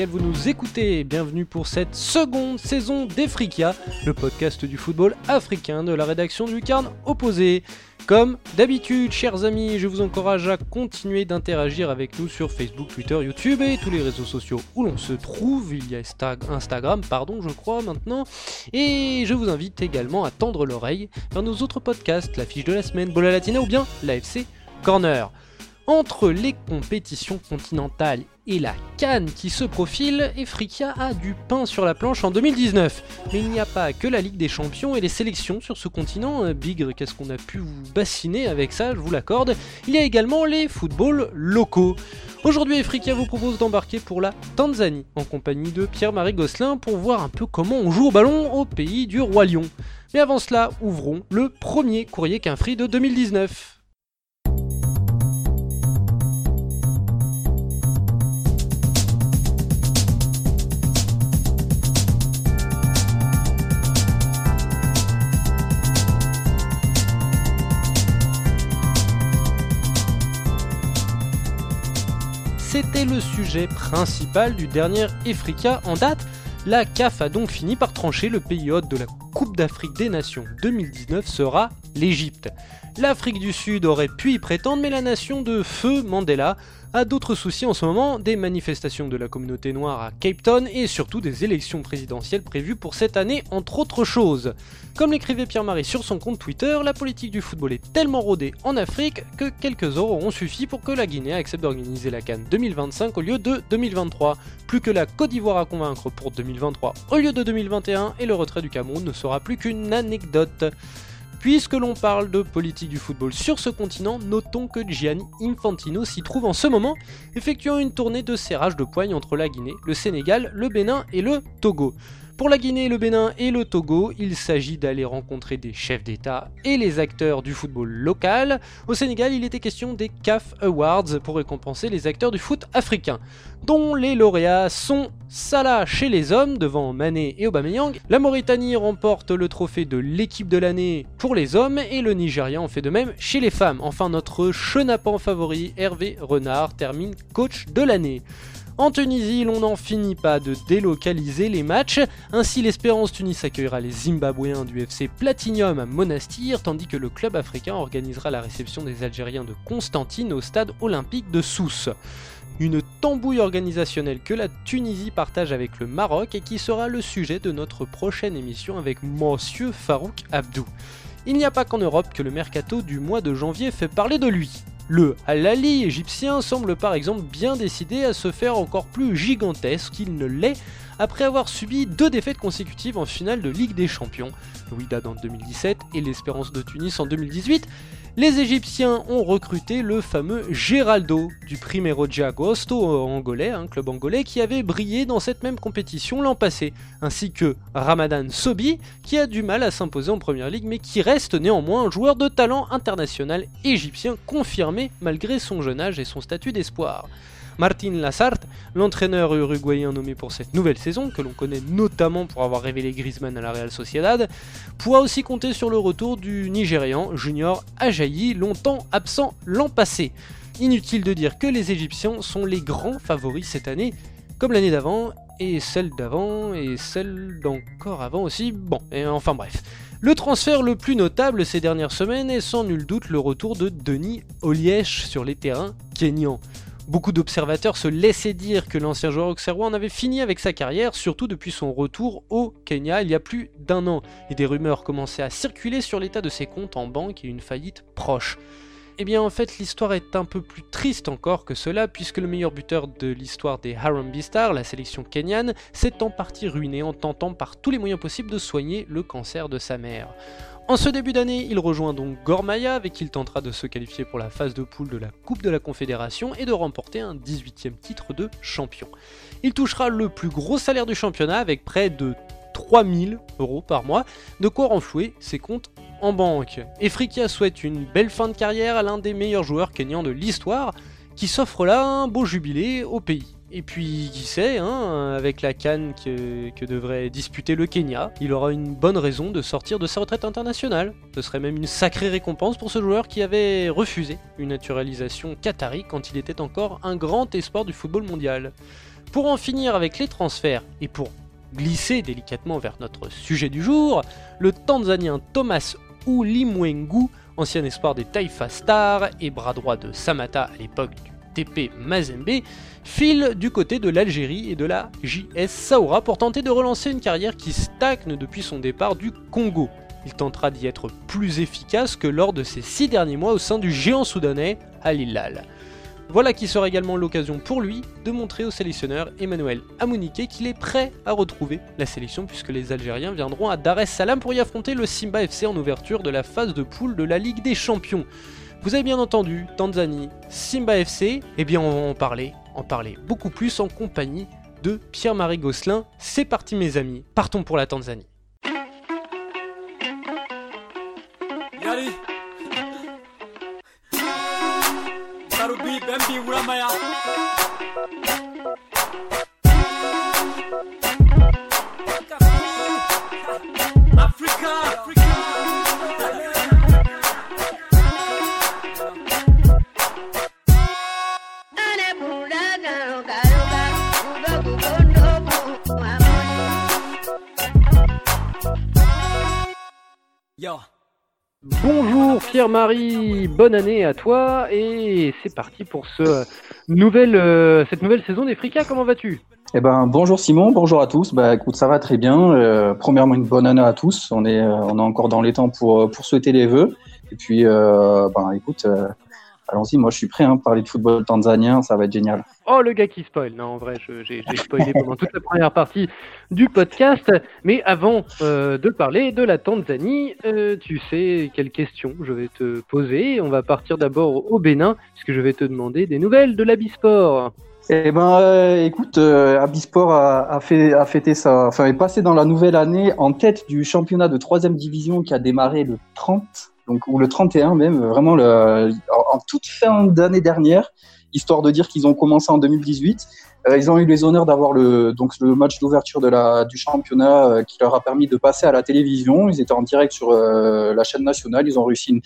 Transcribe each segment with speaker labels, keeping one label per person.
Speaker 1: vous nous écoutez. Bienvenue pour cette seconde saison d'Efrica, le podcast du football africain de la rédaction du Carne Opposé. Comme d'habitude, chers amis, je vous encourage à continuer d'interagir avec nous sur Facebook, Twitter, YouTube et tous les réseaux sociaux où l'on se trouve. Il y a Instagram, pardon, je crois maintenant. Et je vous invite également à tendre l'oreille vers nos autres podcasts, la fiche de la semaine, Bola Latina ou bien l'AFC Corner. Entre les compétitions continentales et la Cannes qui se profile, Efrika a du pain sur la planche en 2019. Mais il n'y a pas que la Ligue des Champions et les sélections sur ce continent. Euh, Bigre, qu'est-ce qu'on a pu vous bassiner avec ça, je vous l'accorde. Il y a également les footballs locaux. Aujourd'hui, Efrika vous propose d'embarquer pour la Tanzanie en compagnie de Pierre-Marie Gosselin pour voir un peu comment on joue au ballon au pays du Roi Lion. Mais avant cela, ouvrons le premier courrier qu'un de 2019. C'était le sujet principal du dernier Efrika en date. La CAF a donc fini par trancher le pays hôte de la Coupe d'Afrique des Nations 2019 sera l'Égypte. L'Afrique du Sud aurait pu y prétendre, mais la nation de feu Mandela a d'autres soucis en ce moment, des manifestations de la communauté noire à Cape Town et surtout des élections présidentielles prévues pour cette année, entre autres choses. Comme l'écrivait Pierre-Marie sur son compte Twitter, la politique du football est tellement rodée en Afrique que quelques heures auront suffi pour que la Guinée accepte d'organiser la Cannes 2025 au lieu de 2023. Plus que la Côte d'Ivoire à convaincre pour 2023 au lieu de 2021 et le retrait du Cameroun ne sera plus qu'une anecdote. Puisque l'on parle de politique du football sur ce continent, notons que Gianni Infantino s'y trouve en ce moment, effectuant une tournée de serrage de poigne entre la Guinée, le Sénégal, le Bénin et le Togo. Pour la Guinée, le Bénin et le Togo, il s'agit d'aller rencontrer des chefs d'État et les acteurs du football local. Au Sénégal, il était question des CAF Awards pour récompenser les acteurs du foot africain, dont les lauréats sont Salah chez les hommes devant Mané et Aubameyang. La Mauritanie remporte le trophée de l'équipe de l'année pour les hommes et le Nigeria en fait de même chez les femmes. Enfin, notre chenapan favori Hervé Renard termine coach de l'année. En Tunisie, l'on n'en finit pas de délocaliser les matchs. Ainsi, l'Espérance Tunis accueillera les Zimbabwéens du FC Platinium à Monastir, tandis que le club africain organisera la réception des Algériens de Constantine au stade olympique de Sousse. Une tambouille organisationnelle que la Tunisie partage avec le Maroc et qui sera le sujet de notre prochaine émission avec Monsieur Farouk Abdou. Il n'y a pas qu'en Europe que le mercato du mois de janvier fait parler de lui. Le Al-Ali égyptien semble par exemple bien décidé à se faire encore plus gigantesque. Qu'il ne l'est après avoir subi deux défaites consécutives en finale de Ligue des Champions, le en 2017 et l'Espérance de Tunis en 2018, les Égyptiens ont recruté le fameux Geraldo du Primero de Agosto angolais, un club angolais qui avait brillé dans cette même compétition l'an passé, ainsi que Ramadan Sobi qui a du mal à s'imposer en première ligue mais qui reste néanmoins un joueur de talent international égyptien confirmé malgré son jeune âge et son statut d'espoir. Martin Lassart, l'entraîneur uruguayen nommé pour cette nouvelle saison, que l'on connaît notamment pour avoir révélé Griezmann à la Real Sociedad, pourra aussi compter sur le retour du Nigérian Junior Ajayi, longtemps absent l'an passé. Inutile de dire que les Égyptiens sont les grands favoris cette année, comme l'année d'avant, et celle d'avant, et celle d'encore avant aussi. Bon, et enfin bref. Le transfert le plus notable ces dernières semaines est sans nul doute le retour de Denis Olièche sur les terrains kenyans. Beaucoup d'observateurs se laissaient dire que l'ancien joueur auxerrois avait fini avec sa carrière, surtout depuis son retour au Kenya il y a plus d'un an, et des rumeurs commençaient à circuler sur l'état de ses comptes en banque et une faillite proche. Eh bien en fait l'histoire est un peu plus triste encore que cela puisque le meilleur buteur de l'histoire des Harambee Stars, la sélection kenyane, s'est en partie ruiné en tentant par tous les moyens possibles de soigner le cancer de sa mère. En ce début d'année, il rejoint donc Gormaya avec qui il tentera de se qualifier pour la phase de poule de la Coupe de la Confédération et de remporter un 18e titre de champion. Il touchera le plus gros salaire du championnat avec près de 3000 euros par mois, de quoi renflouer ses comptes en banque. Efrikia souhaite une belle fin de carrière à l'un des meilleurs joueurs kenyans de l'histoire, qui s'offre là un beau jubilé au pays. Et puis, qui sait, hein, avec la canne que, devrait disputer le Kenya, il aura une bonne raison de sortir de sa retraite internationale. Ce serait même une sacrée récompense pour ce joueur qui avait refusé une naturalisation qatari quand il était encore un grand espoir du football mondial. Pour en finir avec les transferts et pour glisser délicatement vers notre sujet du jour, le Tanzanien Thomas Ulimwengu, ancien espoir des Taifa Stars et bras droit de Samata à l'époque du TP Mazembe, file du côté de l'Algérie et de la JS Saoura pour tenter de relancer une carrière qui stagne depuis son départ du Congo. Il tentera d'y être plus efficace que lors de ses six derniers mois au sein du géant soudanais Al. Voilà qui sera également l'occasion pour lui de montrer au sélectionneur Emmanuel Amouniké qu'il est prêt à retrouver la sélection puisque les Algériens viendront à Dar es Salaam pour y affronter le Simba FC en ouverture de la phase de poule de la Ligue des Champions. Vous avez bien entendu, Tanzanie, Simba FC, eh bien on va en parler, en parler beaucoup plus en compagnie de Pierre-Marie Gosselin. C'est parti mes amis, partons pour la Tanzanie. Pierre-Marie, bonne année à toi et c'est parti pour ce nouvelle, euh, cette nouvelle saison des Fricas, comment vas-tu?
Speaker 2: Eh ben, bonjour Simon, bonjour à tous. Bah, écoute, ça va très bien. Euh, premièrement, une bonne année à tous. On est, euh, on est encore dans les temps pour, pour souhaiter les vœux. Et puis, ben, écoute, Allons-y, moi je suis prêt à hein, parler de football tanzanien, ça va être génial.
Speaker 1: Oh, le gars qui spoil. Non, en vrai, j'ai spoilé pendant toute la première partie du podcast. Mais avant euh, de parler de la Tanzanie, euh, tu sais quelle question je vais te poser. On va partir d'abord au Bénin, puisque je vais te demander des nouvelles de l'Abisport.
Speaker 2: Eh ben, euh, écoute, Abisport a, fait, a fêté ça, enfin, est passé dans la nouvelle année en tête du championnat de troisième division qui a démarré le 30 ou le 31 même, vraiment en, toute fin d'année dernière, histoire de dire qu'ils ont commencé en 2018. Euh, ils ont eu les honneurs d'avoir le match d'ouverture de du championnat euh, qui leur a permis de passer à la télévision. Ils étaient en direct sur euh, la chaîne nationale. Ils ont réussi une,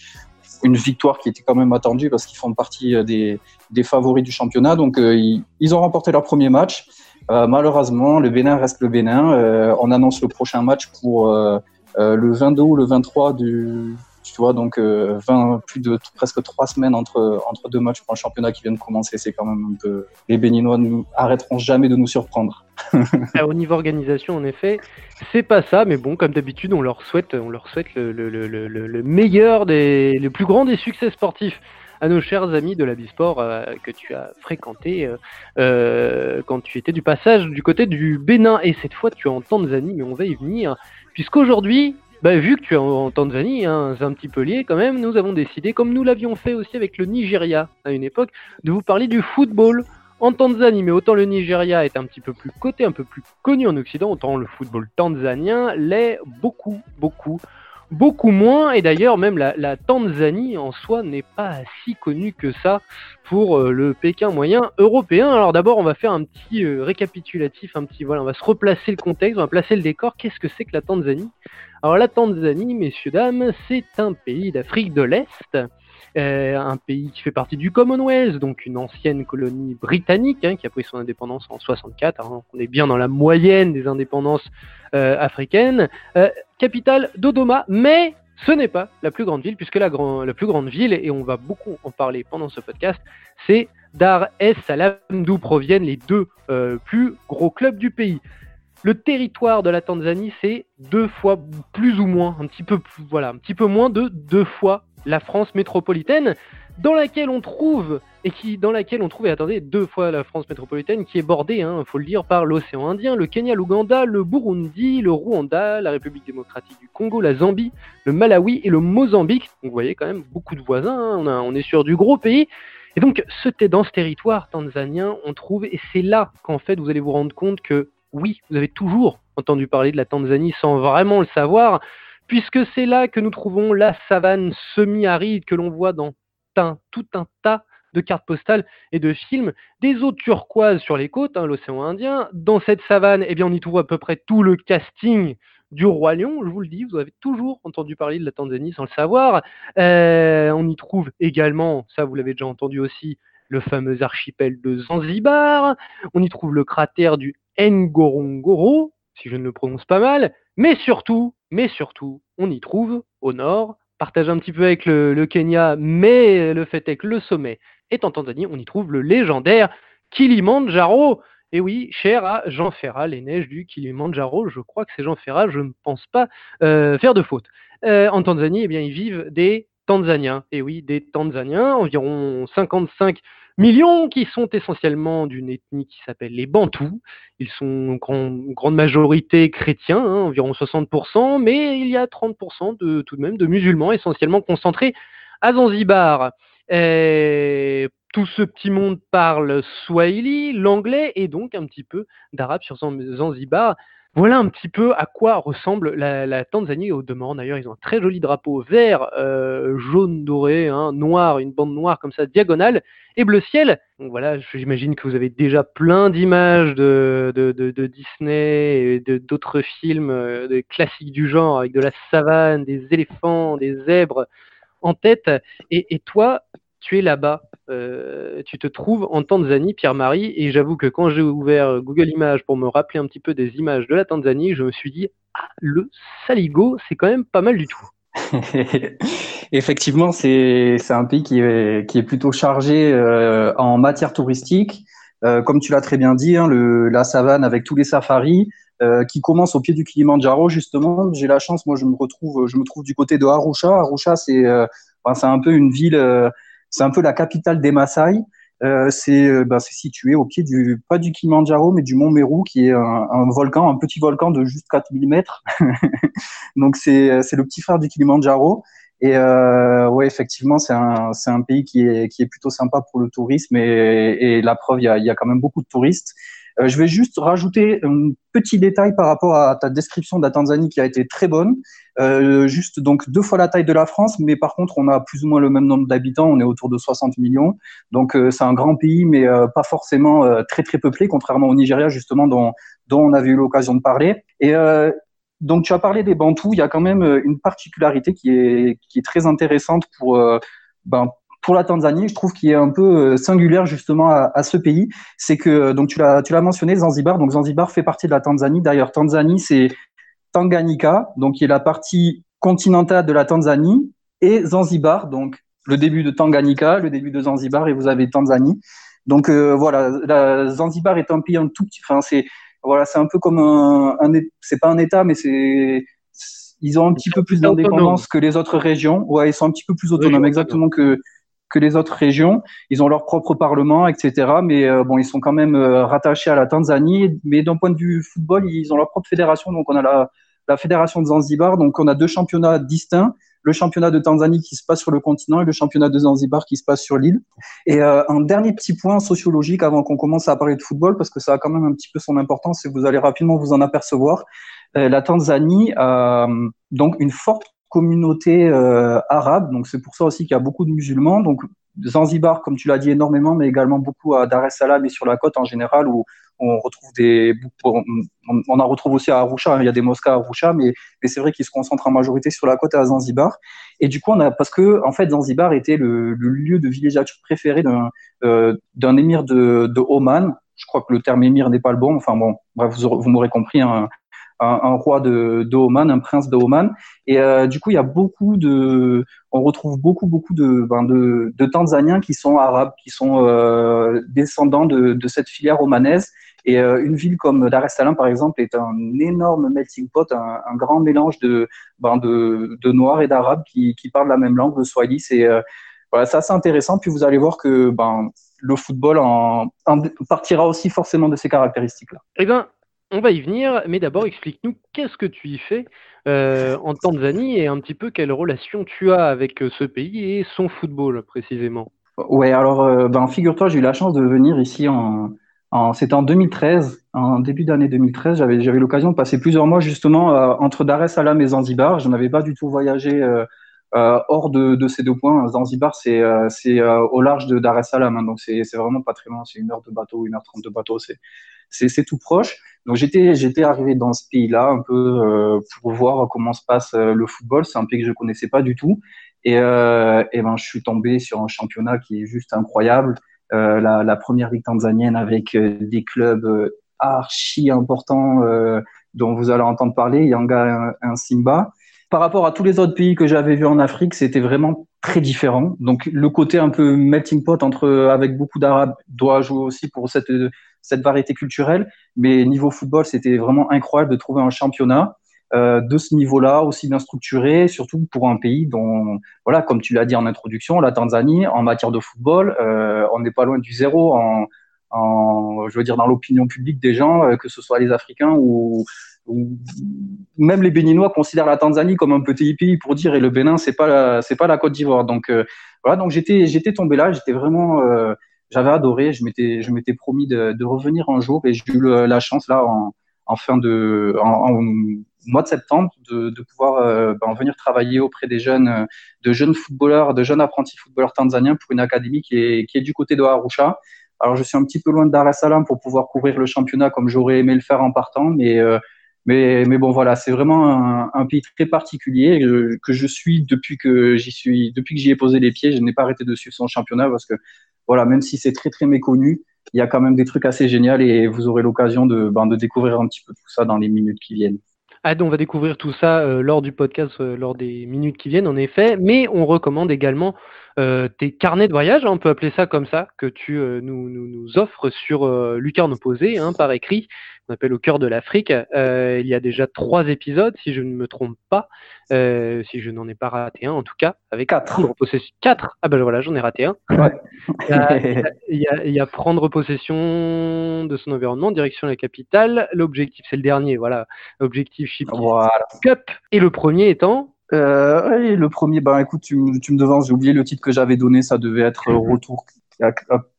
Speaker 2: une, victoire qui était quand même attendue parce qu'ils font partie des, des, favoris du championnat. Donc ils, ont remporté leur premier match. malheureusement, le Bénin reste le Bénin. on annonce le prochain match pour le 22 ou le 23 du tu vois, donc 20, euh, plus de presque trois semaines entre, entre deux matchs pour un championnat qui vient de commencer, c'est quand même un peu. Les Béninois ne arrêteront jamais de nous surprendre.
Speaker 1: Au niveau organisation, en effet, c'est pas ça, mais bon, comme d'habitude, on leur souhaite, on leur souhaite le, le, le, le, meilleur des, le plus grand des succès sportifs à nos chers amis de la Bisport euh, que tu as fréquenté euh, quand tu étais du passage du côté du Bénin et cette fois tu es en Tanzanie, mais on va y venir puisqu'aujourd'hui bah, vu que tu es en, Tanzanie, hein, c'est un petit peu lié quand même, nous avons décidé, comme nous l'avions fait aussi avec le Nigeria à une époque, de vous parler du football en Tanzanie. Mais autant le Nigeria est un petit peu plus coté, un peu plus connu en Occident, autant le football tanzanien l'est beaucoup, beaucoup, beaucoup moins. Et d'ailleurs, même la, Tanzanie en soi n'est pas si connue que ça pour euh, le Pékin moyen européen. Alors d'abord, on va faire un petit euh, récapitulatif, un petit voilà, on va se replacer le contexte, on va placer le décor. Qu'est-ce que c'est que la Tanzanie? Alors la Tanzanie, messieurs, dames, c'est un pays d'Afrique de l'Est, un pays qui fait partie du Commonwealth, donc une ancienne colonie britannique hein, qui a pris son indépendance en 64. Hein. on est bien dans la moyenne des indépendances euh, africaines. Euh, capitale Dodoma, mais ce n'est pas la plus grande ville, puisque la, plus grande ville, et on va beaucoup en parler pendant ce podcast, c'est Dar es Salaam, d'où proviennent les deux plus gros clubs du pays. Le territoire de la Tanzanie, c'est deux fois plus ou moins, un petit peu, un petit peu moins de deux fois la France métropolitaine, dans laquelle on trouve et qui, dans laquelle on trouve, et attendez, deux fois la France métropolitaine, qui est bordée, il hein, faut le dire, par l'océan Indien, le Kenya, l'Ouganda, le Burundi, le Rwanda, la République démocratique du Congo, la Zambie, le Malawi et le Mozambique. Vous voyez quand même beaucoup de voisins. Hein, on, on est sur du gros pays. Et donc, ce, dans ce territoire tanzanien, on trouve, et c'est là qu'en fait, vous allez vous rendre compte que oui, vous avez toujours entendu parler de la Tanzanie sans vraiment le savoir, puisque c'est là que nous trouvons la savane semi-aride que l'on voit dans tout un tas de cartes postales et de films, des eaux turquoises sur les côtes, hein, l'océan Indien. Dans cette savane, eh bien, on y trouve à peu près tout le casting du roi lion. Je vous le dis, vous avez toujours entendu parler de la Tanzanie sans le savoir. Euh, on y trouve également, ça vous l'avez déjà entendu aussi, le fameux archipel de Zanzibar. On y trouve le cratère du Ngorongoro, si je ne le prononce pas mal. Mais surtout, mais surtout, on y trouve au nord, partage un petit peu avec le, Kenya, mais le fait est que le sommet est en Tanzanie. On y trouve le légendaire Kilimandjaro. Et oui, cher à Jean Ferrat, les neiges du Kilimanjaro, je crois que c'est Jean Ferrat, je ne pense pas euh, faire de faute. Euh, en Tanzanie, eh bien, ils vivent des Tanzaniens. Et oui, des Tanzaniens, environ 55 millions, qui sont essentiellement d'une ethnie qui s'appelle les Bantous. Ils sont en grande majorité chrétiens, hein, environ 60%, mais il y a 30% de, tout de même de musulmans, essentiellement concentrés à Zanzibar. Et tout ce petit monde parle swahili, l'anglais et donc un petit peu d'arabe sur Zanzibar. Voilà un petit peu à quoi ressemble la, Tanzanie au demeurant. D'ailleurs, ils ont un très joli drapeau vert, euh, jaune, doré, hein, noir, une bande noire comme ça, diagonale, et bleu ciel. Donc voilà, j'imagine que vous avez déjà plein d'images de, Disney et d'autres films euh, classiques du genre, avec de la savane, des éléphants, des zèbres en tête. et toi, tu es là-bas, euh, tu te trouves en Tanzanie, Pierre-Marie, et j'avoue que quand j'ai ouvert Google Images pour me rappeler un petit peu des images de la Tanzanie, je me suis dit, ah, le Saligo, c'est quand même pas mal du tout.
Speaker 2: Effectivement, c'est un pays qui est, qui est plutôt chargé euh, en matière touristique. Euh, comme tu l'as très bien dit, hein, le, la savane avec tous les safaris, qui commence au pied du Kilimanjaro justement. J'ai la chance, moi je me retrouve, je me trouve du côté de Arusha. Arusha, c'est c'est un peu une ville c'est un peu la capitale des Maasai. Euh, euh bah, c'est situé au pied du, pas du Kilimanjaro, mais du mont Meru, qui est un, volcan, un petit volcan de juste 4000 mètres. Donc, c'est le petit frère du Kilimanjaro. Et euh, ouais, effectivement, c'est un, un pays qui est, qui est plutôt sympa pour le tourisme. Et, et la preuve, il y a, y a quand même beaucoup de touristes. Euh, je vais juste rajouter un petit détail par rapport à ta description de la Tanzanie qui a été très bonne. Euh, juste donc deux fois la taille de la France, mais par contre on a plus ou moins le même nombre d'habitants, on est autour de 60 millions. Donc euh, c'est un grand pays, mais euh, pas forcément euh, très très peuplé, contrairement au Nigeria justement dont, dont on avait eu l'occasion de parler. Et donc tu as parlé des Bantous, il y a quand même une particularité qui est, qui est très intéressante pour, ben, pour la Tanzanie, je trouve qu'il est un peu singulière justement à, à ce pays, c'est que donc tu l'as tu l'as mentionné Zanzibar, donc Zanzibar fait partie de la Tanzanie. D'ailleurs, Tanzanie c'est Tanganyika, donc qui est la partie continentale de la Tanzanie, et Zanzibar, donc le début de Tanganyika, le début de Zanzibar, et vous avez Tanzanie. Donc euh, voilà, la, Zanzibar est un pays un tout petit, enfin c'est voilà, c'est un peu comme un, c'est pas un État, mais c'est ils ont un petit peu plus d'indépendance que les autres régions. Ouais, ils sont un petit peu plus autonomes, exactement que que les autres régions. Ils ont leur propre parlement, etc. Mais euh, bon, ils sont quand même euh, rattachés à la Tanzanie. Mais d'un point de vue football, ils ont leur propre fédération. Donc on a la fédération de Zanzibar. Donc, on a deux championnats distincts. Le championnat de Tanzanie qui se passe sur le continent et le championnat de Zanzibar qui se passe sur l'île. Et euh, un dernier petit point sociologique avant qu'on commence à parler de football, parce que ça a quand même un petit peu son importance et vous allez rapidement vous en apercevoir. La Tanzanie a donc une forte communauté euh, arabe, donc c'est pour ça aussi qu'il y a beaucoup de musulmans. Donc Zanzibar, comme tu l'as dit énormément, mais également beaucoup à Dar es Salaam et sur la côte en général, où on retrouve des, on, en retrouve aussi à Arusha. Il y a des mosquées à Arusha, mais, mais c'est vrai qu'ils se concentrent en majorité sur la côte à Zanzibar. Et du coup, on a parce que en fait, Zanzibar était le, lieu de villégiature préféré d'un euh, d'un émir de, de Oman. Je crois que le terme émir n'est pas le bon. Enfin bon, bref, vous, vous m'aurez compris. Hein, un, roi de, de, Oman, un prince de Oman. Et euh, du coup, il y a beaucoup de, on retrouve beaucoup, beaucoup de, ben de, de Tanzaniens qui sont arabes, qui sont euh, descendants de, de, cette filière omanaise. Et euh, une ville comme Dar es Salaam, par exemple, est un énorme melting pot, un, un grand mélange de, ben de, de noirs et d'arabes qui, qui parlent la même langue, le swahili. C'est euh, voilà, assez intéressant. Puis vous allez voir que ben, le football en, en partira aussi forcément de ces caractéristiques-là.
Speaker 1: Eh bien, on va y venir, mais d'abord explique-nous qu'est-ce que tu y fais euh, en Tanzanie et un petit peu quelle relation tu as avec euh, ce pays et son football précisément.
Speaker 2: Ouais, alors euh, ben, figure-toi, j'ai eu la chance de venir ici en, c'était en 2013, en début d'année 2013, j'avais j'avais l'occasion de passer plusieurs mois justement entre Dar es Salaam et Zanzibar. Je n'avais pas du tout voyagé hors de, ces deux points, Zanzibar, c'est c'est au large de Dar es Salaam, hein, donc c'est vraiment pas très loin, c'est une heure de bateau, une heure trente de bateau, c'est c'est tout proche. Donc j'étais j'étais arrivé dans ce pays-là un peu pour voir comment se passe le football. C'est un pays que je connaissais pas du tout. Et, et ben je suis tombé sur un championnat qui est juste incroyable. Euh, la, la, première ligue tanzanienne avec euh, des clubs euh, archi importants dont vous allez entendre parler, Yanga un Simba. Par rapport à tous les autres pays que j'avais vus en Afrique, c'était vraiment très différent. Donc le côté un peu melting pot entre avec beaucoup d'arabes doit jouer aussi pour cette cette variété culturelle. Mais niveau football, c'était vraiment incroyable de trouver un championnat euh, de ce niveau-là, aussi bien structuré, surtout pour un pays dont, voilà, comme tu l'as dit en introduction, la Tanzanie, en matière de football, euh, on n'est pas loin du zéro en, en, je veux dire, dans l'opinion publique des gens, euh, que ce soit les Africains ou, ou, même les Béninois considèrent la Tanzanie comme un petit pays pour dire, et le Bénin, c'est pas c'est pas la Côte d'Ivoire. Donc voilà, donc j'étais, j'étais tombé là, j'étais vraiment, j'avais adoré, je m'étais, je m'étais promis de, de, revenir un jour, et j'ai eu la chance là en, en fin de, en, en mois de septembre de, de pouvoir euh, ben, venir travailler auprès des jeunes, euh, de jeunes footballeurs, de jeunes apprentis footballeurs tanzaniens pour une académie qui est, qui est du côté de Arusha. Alors je suis un petit peu loin de Dar es Salaam pour pouvoir couvrir le championnat comme j'aurais aimé le faire en partant, mais euh, mais, mais bon voilà, c'est vraiment un, pays très particulier que, que je suis depuis que j'y suis, depuis que j'y ai posé les pieds. Je n'ai pas arrêté de suivre son championnat parce que voilà, même si c'est très très méconnu, il y a quand même des trucs assez géniaux et vous aurez l'occasion de, ben, de découvrir un petit peu tout ça dans les minutes qui viennent.
Speaker 1: Ah, on va découvrir tout ça euh, lors du podcast, euh, lors des minutes qui viennent, en effet. Mais on recommande également euh, tes carnets de voyage, on peut appeler ça comme ça, que tu nous, nous, nous, offres sur Lucarne Opposée, hein, par écrit on appelle au cœur de l'Afrique. Euh, il y a déjà trois épisodes, si je ne me trompe pas, euh, si je n'en ai pas raté un en tout cas, avec
Speaker 2: quatre.
Speaker 1: Possession. Quatre. Ah ben voilà, j'en ai raté un.
Speaker 2: Ouais.
Speaker 1: il, y a, il, y a, prendre possession de son environnement, direction la capitale. L'objectif, c'est le dernier, voilà. L'objectif Chip
Speaker 2: voilà.
Speaker 1: Cup. Et le premier étant
Speaker 2: euh, le premier, ben écoute, tu, tu me devances, j'ai oublié le titre que j'avais donné, ça devait être Retour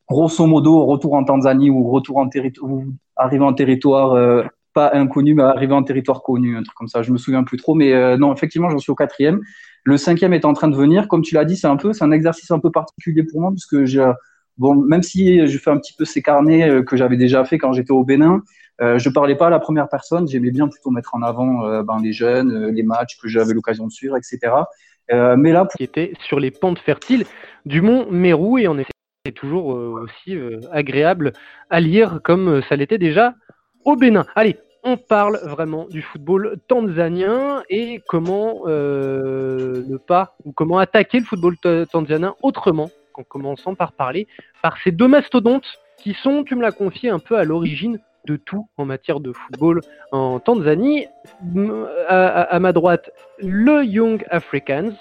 Speaker 2: grosso modo, retour en Tanzanie ou retour en territoire, arriver en territoire euh, pas inconnu, mais arriver en territoire connu, un truc comme ça. Je me souviens plus trop, mais euh, non, effectivement, j'en suis au quatrième. Le cinquième est en train de venir. Comme tu l'as dit, c'est un peu, c'est un exercice un peu particulier pour moi, puisque j'ai, bon, même si je fais un petit peu ces carnets euh, que j'avais déjà fait quand j'étais au Bénin, euh, je parlais pas à la première personne. J'aimais bien plutôt mettre en avant ben, les jeunes, les matchs que j'avais l'occasion de suivre, etc. mais là,
Speaker 1: qui était sur les pentes fertiles du mont Mérou et en effet c'est toujours euh, aussi euh, agréable à lire comme euh, ça l'était déjà au Bénin. Allez, on parle vraiment du football tanzanien et comment ne pas ou comment attaquer le football tanzanien autrement qu'en commençant par parler par ces deux mastodontes qui sont, tu me l'as confié, un peu à l'origine de tout en matière de football en Tanzanie. à ma droite, le Young Africans,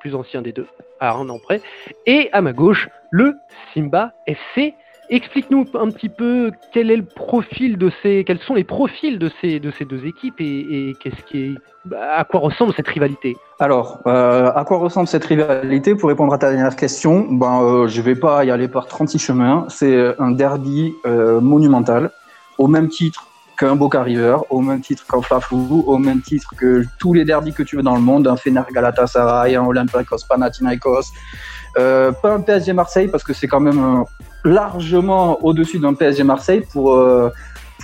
Speaker 1: plus ancien des deux, à un an près. Et à ma gauche, le Simba FC. Explique-nous un petit peu quel est le profil de ces, quels sont les profils de ces, de ces deux équipes et, qu'est-ce qui à quoi ressemble cette rivalité?
Speaker 2: Alors, euh, à quoi ressemble cette rivalité? Pour répondre à ta dernière question, ben, euh, je vais pas y aller par 36 chemins. C'est un derby euh, monumental, au même titre qu'un Boca River, au même titre qu'un Fafou, au même titre que tous les derbys que tu veux dans le monde, un Fener Galatasaray, un Olympiakos Panathinaikos, euh, pas un PSG Marseille parce que c'est quand même euh, largement au-dessus d'un PSG Marseille pour euh,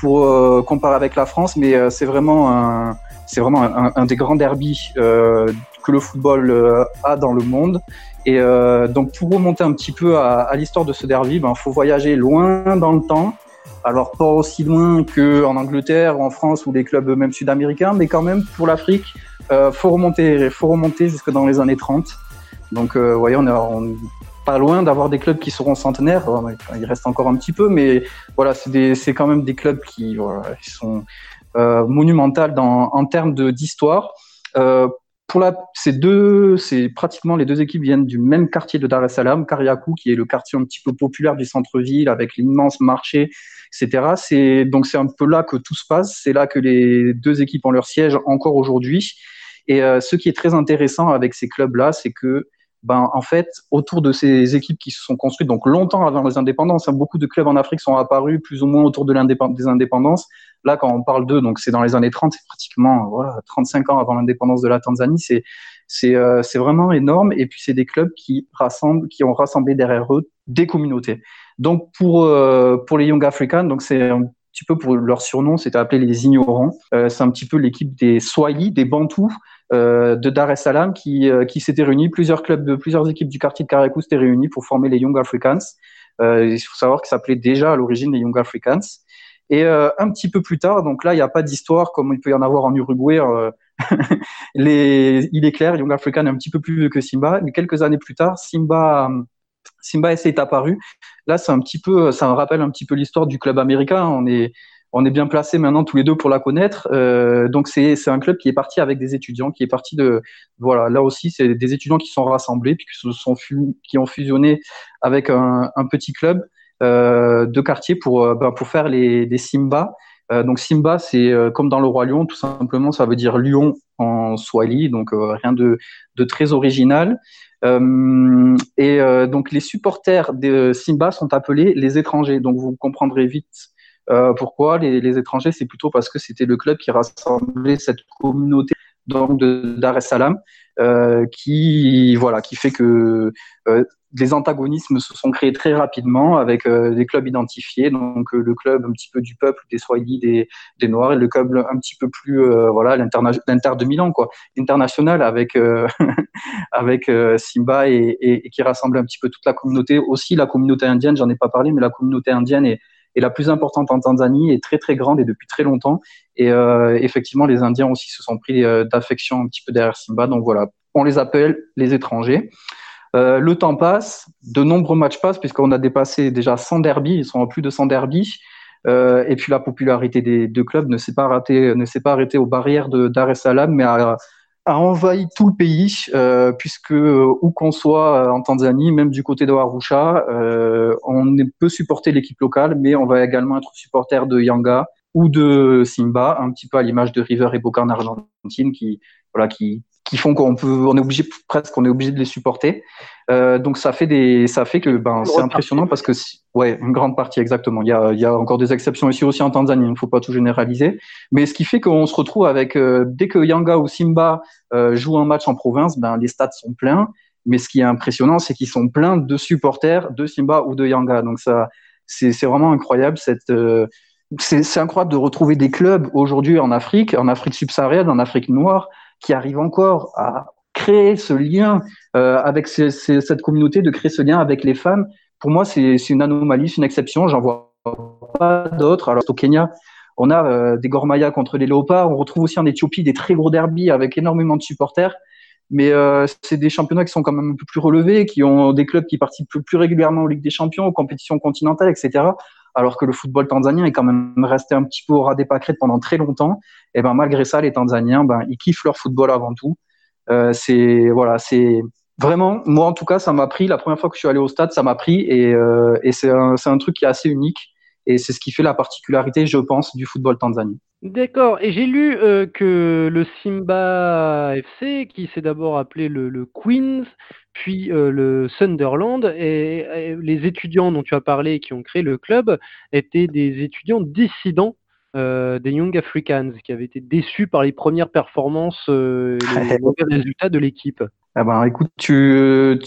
Speaker 2: pour euh, comparer avec la France, mais euh, c'est vraiment un c'est vraiment un, un, des grands derbys que le football a dans le monde. Et donc pour remonter un petit peu à, à l'histoire de ce derby, ben faut voyager loin dans le temps alors pas aussi loin qu'en Angleterre ou en France ou les clubs même sud-américains, mais quand même pour l'Afrique, euh, faut remonter, faut remonter jusque dans les années 30. Donc, euh, voyez, on est, pas loin d'avoir des clubs qui seront centenaires. Il reste encore un petit peu, mais voilà, c'est quand même des clubs qui, sont euh, monumentaux en termes d'histoire. Euh, pour la, ces deux, c'est pratiquement les deux équipes viennent du même quartier de Dar es Salaam, Kariakou, qui est le quartier un petit peu populaire du centre-ville avec l'immense marché etc. C'est donc c'est un peu là que tout se passe. C'est là que les deux équipes ont leur siège encore aujourd'hui. Et euh, ce qui est très intéressant avec ces clubs-là, c'est que ben, en fait, autour de ces équipes qui se sont construites, donc longtemps avant les indépendances, hein, beaucoup de clubs en Afrique sont apparus plus ou moins autour de des indépendances. Là, quand on parle d'eux, donc c'est dans les années 30, c'est pratiquement voilà, 35 ans avant l'indépendance de la Tanzanie, c'est c'est euh, vraiment énorme. Et puis c'est des clubs qui rassemblent, qui ont rassemblé derrière eux des communautés. Donc pour euh, pour les Young Africans, donc c'est un petit peu pour leur surnom, c'était appelé les ignorants. Euh, c'est un petit peu l'équipe des Swahili, des Bantous de Dar es Salaam qui, euh, qui s'étaient réunis. Plusieurs clubs de plusieurs équipes du quartier de Karakou s'étaient réunis pour former les Young Africans. Euh, il faut savoir que ça s'appelait déjà à l'origine les Young Africans. Et un petit peu plus tard, donc là, il n'y a pas d'histoire comme il peut y en avoir en Uruguay. les, il est clair, Young African est un petit peu plus vieux que Simba. Mais quelques années plus tard, Simba, Simba est apparu. Là, c'est un petit peu, ça rappelle un petit peu l'histoire du club américain. On est, on est bien placés maintenant tous les deux pour la connaître. Euh, donc c'est un club qui est parti avec des étudiants, qui est parti de voilà là aussi c'est des étudiants qui sont rassemblés puis qui se sont qui ont fusionné avec un, petit club euh, de quartier pour euh, ben, pour faire les, les Simba. Euh, donc Simba c'est euh, comme dans le roi lion tout simplement ça veut dire lion en swahili donc euh, rien de, de très original. et donc les supporters de Simba sont appelés les étrangers. Donc vous comprendrez vite euh, pourquoi les, étrangers? C'est plutôt parce que c'était le club qui rassemblait cette communauté donc de Dar es Salaam, euh, qui voilà, qui fait que euh, antagonismes se sont créés très rapidement avec des clubs identifiés, donc le club un petit peu du peuple, des Swahili, des, des Noirs, et le club un petit peu plus voilà l'Inter de Milan quoi, international avec avec Simba et, et, qui rassemble un petit peu toute la communauté, aussi la communauté indienne, j'en ai pas parlé, mais la communauté indienne est et la plus importante en Tanzanie est très très grande et depuis très longtemps. Et euh, effectivement, les Indiens aussi se sont pris euh, d'affection un petit peu derrière Simba. Donc voilà, on les appelle les étrangers. Euh, le temps passe, de nombreux matchs passent puisqu'on a dépassé déjà 100 derbies, ils sont à plus de 100 derbies. Euh, et puis la popularité des deux clubs ne s'est pas arrêtée, ne s'est pas arrêtée aux barrières de Dar es Salaam, mais à, a envahi tout le pays, euh, puisque euh, où qu'on soit euh, en Tanzanie, même du côté de Arusha, euh, on peut supporter l'équipe locale, mais on va également être supporter de Yanga ou de Simba, un petit peu à l'image de River et Boca en Argentine, qui voilà, qui qui font qu'on peut, on est obligé presque, on est obligé de les supporter. Euh, donc ça fait des, ça fait que ben c'est impressionnant parce que ouais, une grande partie exactement. Il y a, il y a encore des exceptions ici aussi en Tanzanie. Il ne faut pas tout généraliser. Mais ce qui fait qu'on se retrouve avec euh, dès que Yanga ou Simba euh, jouent un match en province, ben les stades sont pleins. Mais ce qui est impressionnant, c'est qu'ils sont pleins de supporters de Simba ou de Yanga. Donc ça, c'est vraiment incroyable cette euh, c'est incroyable de retrouver des clubs aujourd'hui en Afrique, en Afrique subsaharienne, en Afrique noire, qui arrive encore à créer ce lien euh, avec cette communauté, de créer ce lien avec les fans, pour moi, c'est une anomalie, c'est une exception. J'en vois pas d'autres. Alors, au Kenya, on a euh, des Gormaya contre les Léopards. On retrouve aussi en Éthiopie des très gros derbies avec énormément de supporters. Mais euh, c'est des championnats qui sont quand même un peu plus relevés, qui ont des clubs qui participent plus régulièrement aux Ligues des Champions, aux compétitions continentales, etc alors que le football tanzanien est quand même resté un petit peu au ras des pâquerettes pendant très longtemps. Et ben malgré ça, les Tanzaniens, ben ils kiffent leur football avant tout. Euh, c'est voilà, c'est vraiment moi en tout cas, ça m'a pris. La première fois que je suis allé au stade, ça m'a pris et, euh, c'est un, un truc qui est assez unique. Et c'est ce qui fait la particularité, je pense, du football tanzanien.
Speaker 1: D'accord. Et j'ai lu euh, que le Simba FC, qui s'est d'abord appelé le, le Queens, puis euh, le Sunderland et, les étudiants dont tu as parlé qui ont créé le club étaient des étudiants dissidents euh, des Young Africans qui avaient été déçus par les premières performances, euh, les mauvais résultats de l'équipe.
Speaker 2: Ah ben, écoute, tu,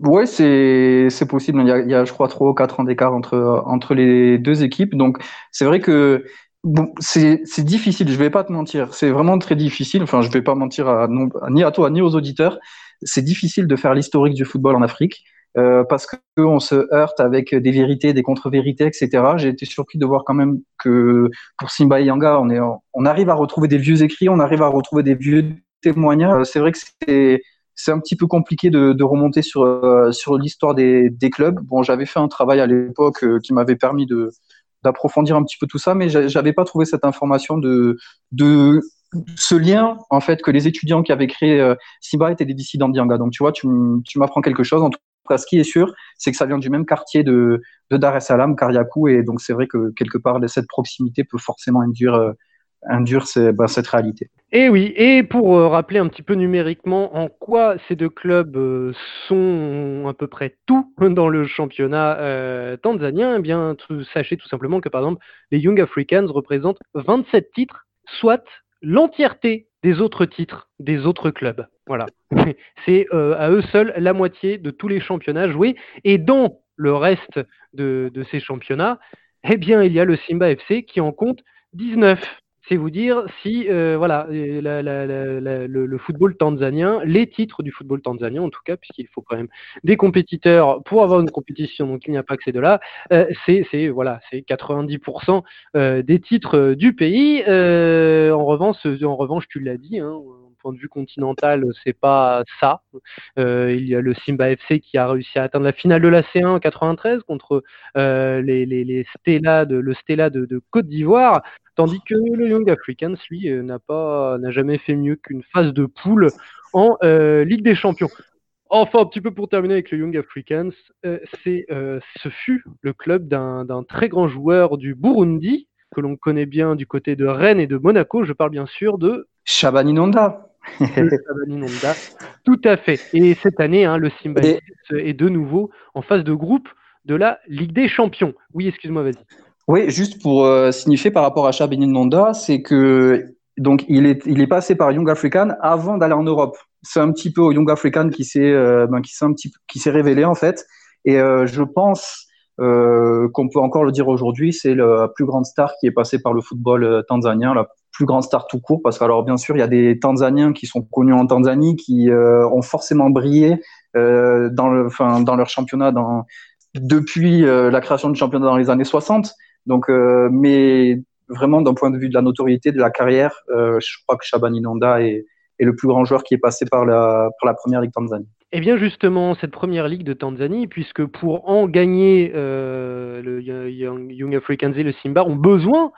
Speaker 2: ouais, c'est c'est possible. Il y, a, il y, a, je crois, trois ou quatre ans d'écart entre entre les deux équipes. Donc, c'est vrai que bon, c'est c'est difficile. Je vais pas te mentir. C'est vraiment très difficile. Enfin, je vais pas mentir à, ni à toi ni aux auditeurs c'est difficile de faire l'historique du football en Afrique euh, parce qu'on se heurte avec des vérités, des contre-vérités, etc. J'ai été surpris de voir quand même que pour Simba et Yanga, on, est, on arrive à retrouver des vieux écrits, on arrive à retrouver des vieux témoignages. C'est vrai que c'est c'est un petit peu compliqué de, de remonter sur euh, l'histoire des, clubs. Bon, j'avais fait un travail à l'époque euh, qui m'avait permis de d'approfondir un petit peu tout ça, mais j'avais pas trouvé cette information de de ce lien, en fait, que les étudiants qui avaient créé euh, Simba étaient des dissidents d'Yanga. Donc, tu vois, tu, m'apprends quelque chose. En tout cas, ce qui est sûr, c'est que ça vient du même quartier de, de Dar es Salaam, Kariakou, et donc c'est vrai que quelque part, cette proximité peut forcément induire, euh, induire bah, cette réalité.
Speaker 1: Et oui, et pour euh, rappeler un petit peu numériquement en quoi ces deux clubs euh, sont à peu près tout dans le championnat euh, tanzanien, eh bien sachez tout simplement que par exemple les Young Africans représentent 27 titres, soit l'entièreté des autres titres des autres clubs. Voilà, c'est à eux seuls la moitié de tous les championnats joués, et dans le reste de, de ces championnats, eh bien il y a le Simba FC qui en compte 19 c'est vous dire si euh, voilà le, football tanzanien, les titres du football tanzanien en tout cas, puisqu'il faut quand même des compétiteurs pour avoir une compétition, donc il n'y a pas que ces deux-là. Euh, c'est voilà, c'est 90% euh, des titres du pays. en revanche, en revanche, tu l'as dit. Hein, point de vue continental, c'est pas ça. il y a le Simba FC qui a réussi à atteindre la finale de la C1 en 93 contre les, les, Stella de, le Stella de, Côte d'Ivoire. Tandis que le Young Africans, lui, euh, n'a pas, n'a jamais fait mieux qu'une phase de poule en euh, Ligue des Champions. Enfin, un petit peu pour terminer avec le Young Africans, euh, ce fut le club d'un, très grand joueur du Burundi, que l'on connaît bien du côté de Rennes et de Monaco. Je parle bien sûr de
Speaker 2: Shabani Nonda.
Speaker 1: Tout à fait. Et cette année, hein, le Simba est de nouveau en phase de groupe de la Ligue des Champions. Oui, excuse-moi, vas-y.
Speaker 2: Oui, juste pour euh, signifier par rapport à Shabini Nonda, c'est que donc il est, il est passé par Young African avant d'aller en Europe. C'est un petit peu au Young African qui s'est euh, ben, qui s'est un petit qui s'est révélé en fait. Et euh, je pense qu'on peut encore le dire aujourd'hui, c'est la plus grande star qui est passée par le football tanzanien, la plus grande star tout court. Parce que alors bien sûr, il y a des Tanzaniens qui sont connus en Tanzanie, qui ont forcément brillé enfin, dans leur championnat depuis la création du championnat dans les années 60. Donc, euh, mais vraiment d'un point de vue de la notoriété, de la carrière, euh, je crois que Shabani Nanda est, le plus grand joueur qui est passé par la, première Ligue Tanzanie.
Speaker 1: Eh bien justement, cette première ligue de Tanzanie, puisque pour en gagner, euh, le Young Africans et le Simba ont besoin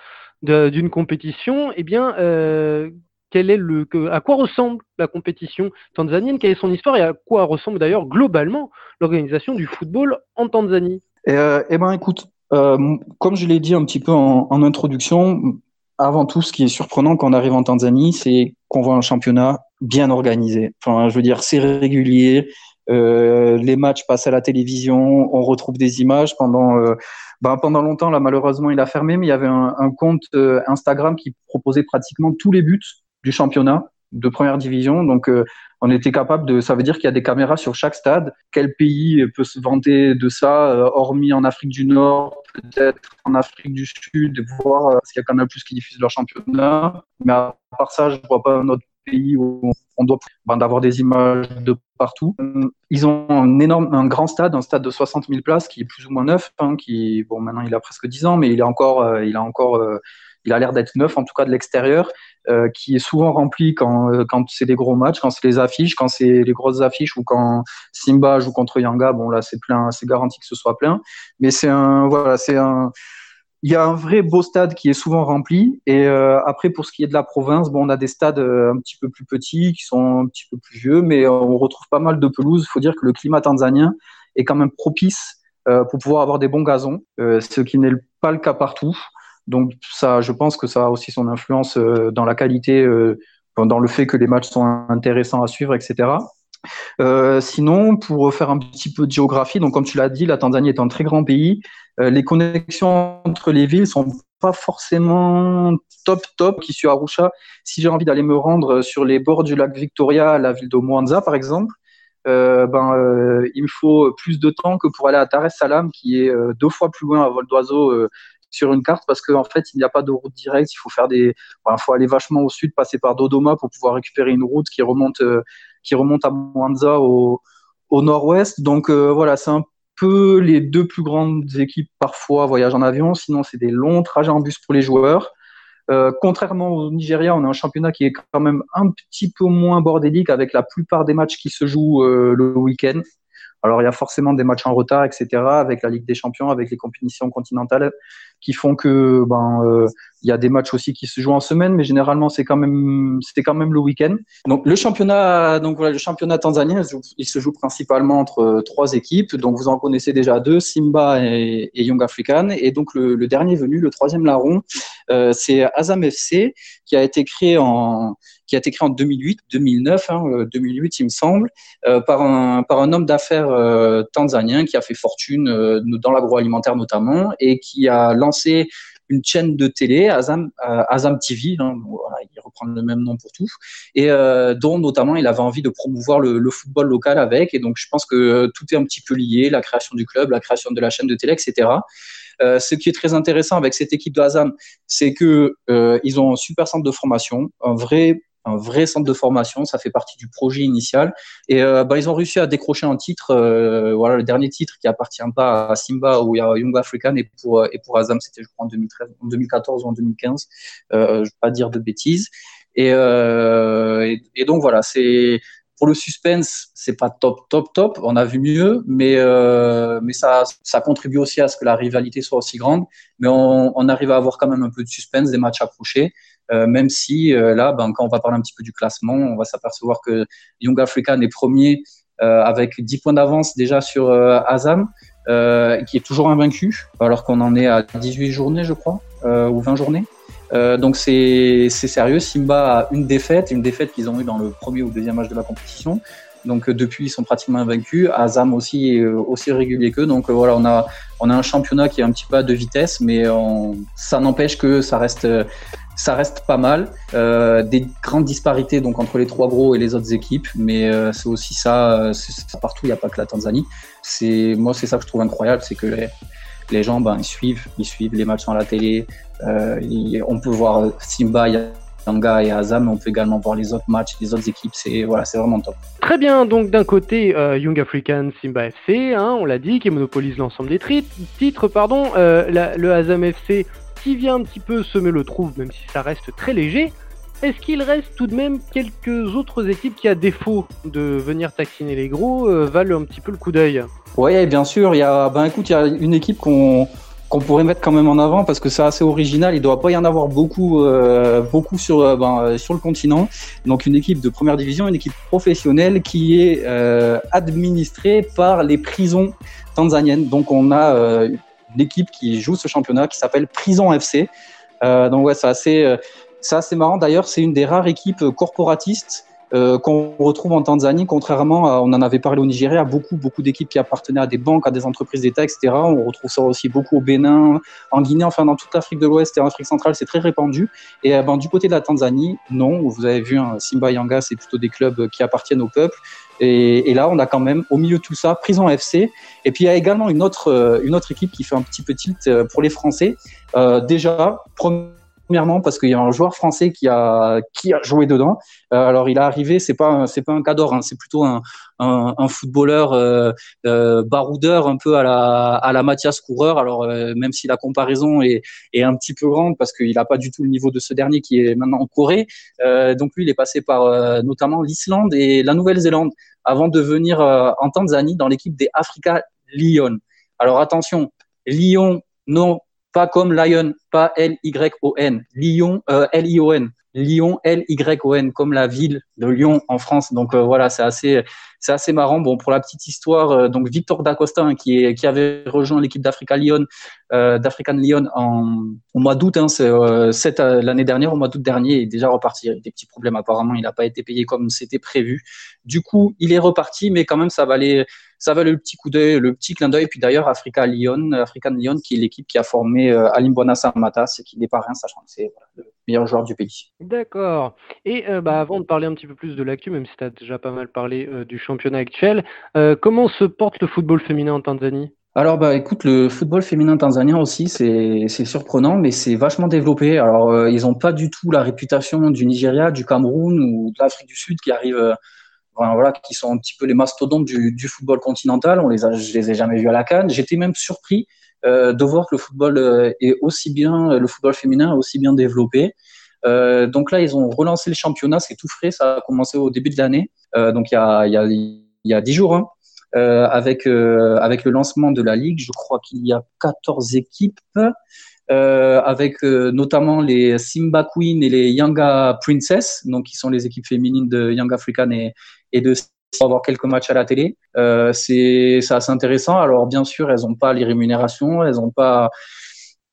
Speaker 1: d'une compétition, eh bien, euh, quel est le, à quoi ressemble la compétition tanzanienne, quelle est son histoire et à quoi ressemble d'ailleurs globalement l'organisation du football en Tanzanie?
Speaker 2: Eh, eh ben, écoute, euh, comme je l'ai dit un petit peu en, introduction, avant tout, ce qui est surprenant quand on arrive en Tanzanie, c'est qu'on voit un championnat bien organisé. Enfin, je veux dire, c'est régulier. Euh, les matchs passent à la télévision, on retrouve des images pendant euh, ben, pendant longtemps là malheureusement il a fermé mais il y avait un, un compte euh, Instagram qui proposait pratiquement tous les buts du championnat de première division donc euh, on était capable de. Ça veut dire qu'il y a des caméras sur chaque stade. Quel pays peut se vanter de ça, euh, hormis en Afrique du Nord, peut-être en Afrique du Sud, voir euh, s'il y a Canal Plus qui diffuse leur championnat. Mais à part ça, je vois pas un autre pays où on doit ben, d'avoir des images de partout. Ils ont un énorme, un grand stade, un stade de 60 000 places qui est plus ou moins neuf, hein, qui bon maintenant il a presque 10 ans, mais il est encore, euh, il a encore, il a l'air d'être neuf en tout cas de l'extérieur. Euh, qui est souvent rempli quand, euh, quand c'est des gros matchs, quand c'est les affiches, quand c'est les grosses affiches ou quand Simba joue contre Yanga. Bon là, c'est plein, c'est garanti que ce soit plein. Mais c'est un, voilà, c'est un, il y a un vrai beau stade qui est souvent rempli. Et euh, après, pour ce qui est de la province, on a des stades un petit peu plus petits, qui sont un petit peu plus vieux, mais on retrouve pas mal de pelouses. Il faut dire que le climat tanzanien est quand même propice pour pouvoir avoir des bons gazons, ce qui n'est pas le cas partout. Donc ça, je pense que ça a aussi son influence euh, dans la qualité, euh, dans le fait que les matchs sont intéressants à suivre, etc. Euh, sinon, pour faire un petit peu de géographie, donc comme tu l'as dit, la Tanzanie est un très grand pays. Euh, les connexions entre les villes sont pas forcément top top. Qui suis Arusha, si j'ai envie d'aller me rendre sur les bords du lac Victoria, la ville de Mwanza par exemple, euh, ben il me faut plus de temps que pour aller à Dar es qui est deux fois plus loin à vol d'oiseau sur une carte parce qu'en en fait, il n'y a pas de route directe. Il faut faire des, faut aller vachement au sud, passer par Dodoma pour pouvoir récupérer une route qui remonte, qui remonte à Mwanza au, nord-ouest. Donc euh, voilà, c'est un peu les deux plus grandes équipes parfois voyagent en avion. Sinon, c'est des longs trajets en bus pour les joueurs. Euh, contrairement au Nigeria, on a un championnat qui est quand même un petit peu moins bordélique avec la plupart des matchs qui se jouent le week-end. Alors, il y a forcément des matchs en retard, etc., avec la Ligue des Champions, avec les compétitions continentales qui font que ben euh, il y a des matchs aussi qui se jouent en semaine, mais généralement c'est quand même c'était quand même le week-end. Donc le championnat, donc voilà, le championnat tanzanien, il se joue principalement entre euh, trois équipes. Donc vous en connaissez déjà deux, Simba et, Young African. Et donc le, dernier venu, le troisième larron, euh, c'est Azam FC qui a été créé en qui a été créé en 2008, 2009, hein, 2008 il me semble, euh, par un par un homme d'affaires euh, tanzanien qui a fait fortune euh, dans l'agroalimentaire notamment et qui a lancé une chaîne de télé, Azam, TV, hein, voilà, il reprend le même nom pour tout, et dont notamment il avait envie de promouvoir le, football local avec. Et donc je pense que tout est un petit peu lié, la création du club, la création de la chaîne de télé, etc. Ce qui est très intéressant avec cette équipe de Azam, c'est que ils ont un super centre de formation, un vrai un vrai centre de formation. Ça fait partie du projet initial. Et euh, bah, ils ont réussi à décrocher un titre. Euh, voilà, le dernier titre qui appartient pas à Simba ou à Young African et pour euh, et pour Azam, c'était je crois en 2013, en 2014 ou en 2015. Euh, je vais pas dire de bêtises. Et, et, et donc voilà, c'est pour le suspense, c'est pas top, top, top. On a vu mieux, mais euh, mais ça, ça contribue aussi à ce que la rivalité soit aussi grande. Mais on, on arrive à avoir quand même un peu de suspense, des matchs accrochés. Euh, même si euh, là, ben, quand on va parler un petit peu du classement, on va s'apercevoir que Young African est premier euh, avec 10 points d'avance déjà sur Azam, qui est toujours invaincu, alors qu'on en est à 18 journées, je crois, ou 20 journées. donc c'est sérieux. Simba a une défaite, une défaite qu'ils ont eu dans le premier ou deuxième match de la compétition. Donc depuis, ils sont pratiquement invaincus. Azam aussi est aussi régulier qu'eux. Donc voilà, on a on a un championnat qui est un petit peu à deux vitesses, mais on, ça n'empêche que ça reste ça reste pas mal. Euh, des grandes disparités donc entre les trois gros et les autres équipes, mais euh, c'est aussi ça, ça partout. Il n'y a pas que la Tanzanie. C'est moi, c'est ça que je trouve incroyable, c'est que les, gens, ben, ils suivent, ils suivent les matchs à la télé. Euh, on peut voir Simba, Yanga et Azam, mais on peut également voir les autres matchs, les autres équipes. C'est voilà, c'est vraiment top.
Speaker 1: Très bien. Donc d'un côté, euh, Young African, Simba FC, hein, on l'a dit, qui monopolise l'ensemble des titres, pardon. Euh, le Azam FC qui vient un petit peu semer le trouve, même si ça reste très léger, est-ce qu'il reste tout de même quelques autres équipes qui, à défaut de venir taquiner les gros, euh, valent un petit peu le coup d'œil?
Speaker 2: Oui, bien sûr. Il y a, ben écoute, il y a une équipe qu'on qu'on pourrait mettre quand même en avant parce que c'est assez original. Il ne doit pas y en avoir beaucoup, euh, beaucoup sur, euh, ben, sur le continent. Donc une équipe de première division, une équipe professionnelle qui est administrée par les prisons tanzaniennes. Donc on a l'équipe qui joue ce championnat qui s'appelle Prison FC. Euh, donc ouais, c'est assez, euh, assez marrant. D'ailleurs, c'est une des rares équipes corporatistes euh, qu'on retrouve en Tanzanie, contrairement à, on en avait parlé au Nigeria, beaucoup, beaucoup d'équipes qui appartenaient à des banques, à des entreprises d'État, etc. On retrouve ça aussi beaucoup au Bénin, en Guinée, enfin dans toute l'Afrique de l'Ouest et en Afrique centrale, c'est très répandu. Et ben, du côté de la Tanzanie, non. Vous avez vu, hein, Simba Yanga, c'est plutôt des clubs qui appartiennent au peuple. Et, et, là, on a quand même au milieu de tout ça Prison FC. Et puis il y a également une autre, euh, une autre équipe qui fait un petit peu tilt euh, pour les Français. Euh, déjà, premièrement parce qu'il y a un joueur français qui a qui a joué dedans. Euh, alors il est arrivé, c'est pas c'est pas un cador, hein, c'est plutôt un, un, footballeur euh, euh, baroudeur un peu à la à la Mathias Coureur. Alors même si la comparaison est est un petit peu grande parce qu'il a pas du tout le niveau de ce dernier qui est maintenant en Corée. donc lui il est passé par notamment l'Islande et la Nouvelle-Zélande avant de venir en Tanzanie dans l'équipe des Africa Lyon. Alors attention, Lyon non pas comme Lion, pas L-Y-O-N. Lyon, euh, L-I-O-N. Lyon, L-Y-O-N, comme la ville de Lyon en France. Donc euh, voilà, c'est assez, c'est assez marrant. Bon, pour la petite histoire, euh, donc Victor Dacosta, hein, qui, est, qui avait rejoint l'équipe d'Africa Lyon, euh, d'African Lyon en, au mois d'août, hein, c'est l'année dernière, au mois d'août dernier, il est déjà reparti. Il a des petits problèmes apparemment, il n'a pas été payé comme c'était prévu. Du coup, il est reparti, mais quand même, ça valait, ça valait le petit coup d'œil, le petit clin d'œil. Puis d'ailleurs, Africa Lyon, African Lyon, qui est l'équipe qui a formé euh, Alimbona Samata, c'est qui n'est pas rien, sachant que c'est le meilleur joueur du pays.
Speaker 1: D'accord. Et euh, bah, avant de parler un petit peu plus de l'actu, même si tu as déjà pas mal parlé euh, du actuel, euh, comment se porte le football féminin en Tanzanie?
Speaker 2: Alors bah écoute, le football féminin tanzanien aussi, c'est surprenant, mais c'est vachement développé. Alors euh, ils n'ont pas du tout la réputation du Nigeria, du Cameroun ou de l'Afrique du Sud qui arrivent voilà, qui sont un petit peu les mastodontes du, football continental. On les a, je les ai jamais vus à la canne. J'étais même surpris euh, de voir que le football euh, est aussi bien, le football féminin est aussi bien développé. Euh, donc là, ils ont relancé le championnat, c'est tout frais, ça a commencé au début de l'année, euh, donc il y a, il y a, y a 10 jours, hein, euh, avec, avec le lancement de la ligue. Je crois qu'il y a 14 équipes. avec notamment les Simba Queen et les Yanga Princess, donc qui sont les équipes féminines de Young African et, et de avoir quelques matchs à la télé. c'est assez intéressant. Alors bien sûr, elles n'ont pas les rémunérations, elles n'ont pas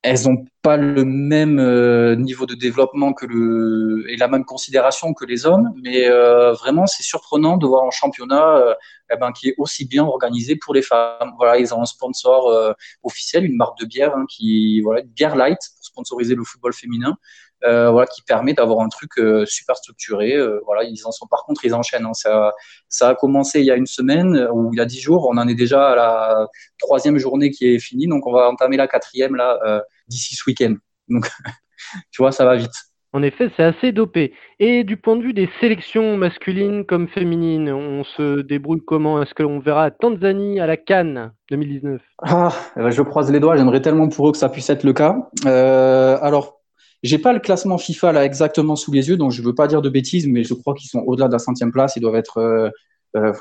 Speaker 2: elles n'ont pas le même euh, niveau de développement que le et la même considération que les hommes, mais euh, vraiment c'est surprenant de voir un championnat euh, eh ben, qui est aussi bien organisé pour les femmes. Voilà, ils ont un sponsor officiel, une marque de bière hein, qui voilà bière light pour sponsoriser le football féminin. Euh, voilà, qui permet d'avoir un truc euh, super structuré. Euh, voilà, ils en sont par contre, ils enchaînent. Hein. Ça, ça a commencé il y a une semaine ou il y a dix jours. On en est déjà à la troisième journée qui est finie, donc on va entamer la quatrième là d'ici ce week-end. Donc, tu vois, ça va vite.
Speaker 1: En effet, c'est assez dopé. Et du point de vue des sélections masculines comme féminines, on se débrouille comment? Est-ce qu'on verra Tanzanie à la Cannes 2019
Speaker 2: ah, eh ben, Je croise les doigts, j'aimerais tellement pour eux que ça puisse être le cas. Euh, alors, j'ai pas le classement FIFA là exactement sous les yeux, donc je veux pas dire de bêtises, mais je crois qu'ils sont au-delà de la centième place. Ils doivent être. Euh, euh,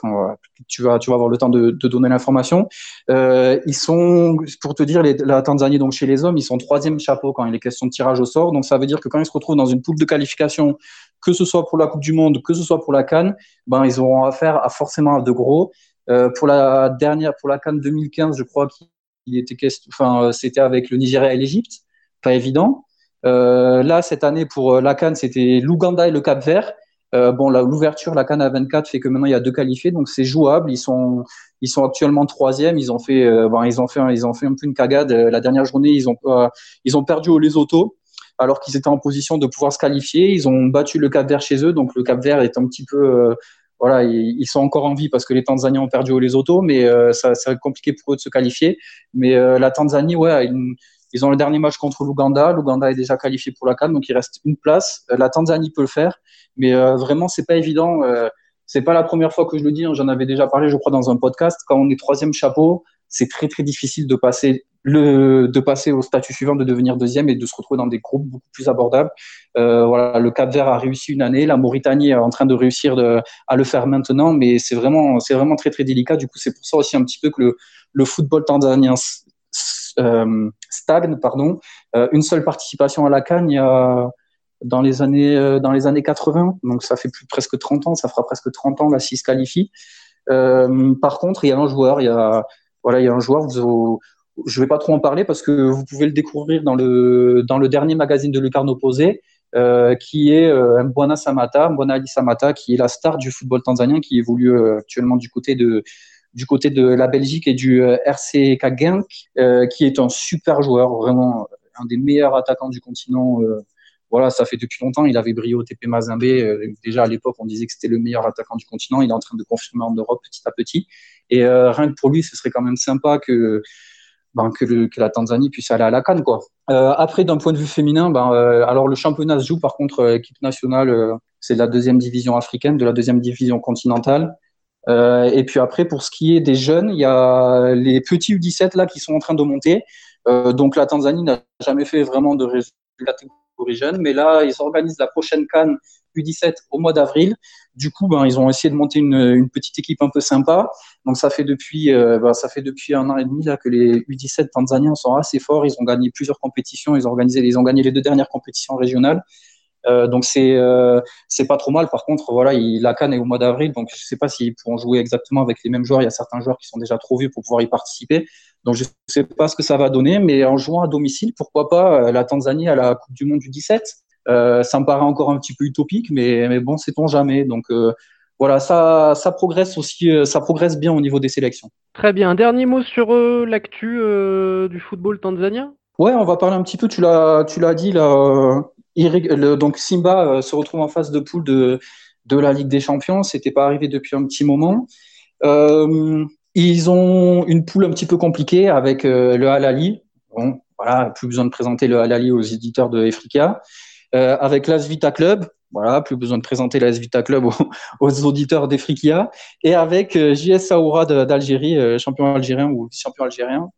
Speaker 2: tu vas, tu vas avoir le temps de, de donner l'information. Euh, ils sont, pour te dire, les, la Tanzanie, donc chez les hommes, ils sont troisième chapeau quand il est question de tirage au sort. Donc ça veut dire que quand ils se retrouvent dans une poule de qualification, que ce soit pour la Coupe du Monde, que ce soit pour la Cannes, ben ils auront affaire à forcément à de gros. Euh, pour la dernière, pour la Cannes 2015, je crois qu'il était question, enfin c'était avec le Nigeria et l'Égypte, pas évident. Euh, là, cette année, pour euh, la Cannes, c'était l'Ouganda et le Cap Vert. Euh, bon, l'ouverture, la Cannes à 24 fait que maintenant il y a deux qualifiés, donc c'est jouable. Ils sont, ils sont actuellement troisième. Ils ont fait, euh, bon, ils ont fait, ils ont fait un peu une cagade. La dernière journée, ils ont, ils ont perdu au Lesotho, alors qu'ils étaient en position de pouvoir se qualifier. Ils ont battu le Cap Vert chez eux, donc le Cap Vert est un petit peu, voilà, ils, sont encore en vie parce que les Tanzaniens ont perdu au Lesotho, mais ça, ça va être compliqué pour eux de se qualifier. Mais la Tanzanie, ouais, une, ils ont le dernier match contre l'Ouganda. L'Ouganda est déjà qualifié pour la Cannes, donc il reste une place. Euh, la Tanzanie peut le faire, mais euh, vraiment c'est pas évident. Euh, c'est pas la première fois que je le dis. Hein. J'en avais déjà parlé, je crois, dans un podcast. Quand on est troisième chapeau, c'est très très difficile de passer le de passer au statut suivant, de devenir deuxième et de se retrouver dans des groupes beaucoup plus abordables. Euh, voilà, le Cap Vert a réussi une année, la Mauritanie est en train de réussir de, à le faire maintenant, mais c'est vraiment c'est vraiment très très délicat. Du coup, c'est pour ça aussi un petit peu que le, le football tanzanien stagne, pardon. Euh, une seule participation à la Cannes il y a dans les années euh, dans les années 80, donc ça fait plus presque 30 ans, ça fera presque 30 ans là s'il se qualifie. par contre, il y a un joueur, il y a voilà, il y a un joueur. Je vais pas trop en parler parce que vous pouvez le découvrir dans le dans le dernier magazine de Lucarno Posé, euh, qui est euh, Samata, Mbwana Ali Samata, qui est la star du football tanzanien, qui évolue actuellement du côté de du côté de la Belgique et du euh, RCK Genk, euh, qui est un super joueur, vraiment un des meilleurs attaquants du continent. Euh, voilà, ça fait depuis longtemps. Il avait brillé au TP Mazembe. déjà à l'époque, on disait que c'était le meilleur attaquant du continent. Il est en train de confirmer en Europe petit à petit. Et rien que pour lui, ce serait quand même sympa que ben, que, la Tanzanie puisse aller à la Cannes. Quoi. Euh, après, d'un point de vue féminin, ben, euh, alors le championnat se joue par contre, l'équipe nationale, c'est de la deuxième division africaine, de la deuxième division continentale. Euh, et puis après, pour ce qui est des jeunes, il y a les petits U17 là qui sont en train de monter. Euh, donc la Tanzanie n'a jamais fait vraiment de catégorie jeune, mais là ils organisent la prochaine Cannes U17 au mois d'avril. Du coup, ben, ils ont essayé de monter une, une, petite équipe un peu sympa. Donc ça fait depuis, euh, ben, ça fait depuis un an et demi là que les U17 tanzaniens sont assez forts. Ils ont gagné plusieurs compétitions. Ils ont organisé, ils ont gagné les deux dernières compétitions régionales. Euh, donc c'est euh, c'est pas trop mal. Par contre, voilà, il, la Cannes est au mois d'avril, donc je sais pas s'ils pourront jouer exactement avec les mêmes joueurs. Il y a certains joueurs qui sont déjà trop vieux pour pouvoir y participer. Donc je sais pas ce que ça va donner, mais en jouant à domicile, pourquoi pas euh, la Tanzanie à la Coupe du Monde du 17 euh, Ça me paraît encore un petit peu utopique, mais mais bon, sait-on jamais. Donc voilà, ça, ça progresse aussi, ça progresse bien au niveau des sélections.
Speaker 1: Très bien. Un dernier mot sur l'actu du football tanzanien?
Speaker 2: Ouais, on va parler un petit peu. Tu l'as, tu l'as dit là donc Simba euh, se retrouve en phase de poule de, la Ligue des Champions. C'était pas arrivé depuis un petit moment. Euh, ils ont une poule un petit peu compliquée avec euh, le Al Bon, voilà, plus besoin de présenter le Al aux éditeurs de avec l'As Vita Club, voilà, plus besoin de présenter l'As Vita Club aux, auditeurs d'Efrikia. Et avec JS Saoura d'Algérie, champion algérien ou champion algérien,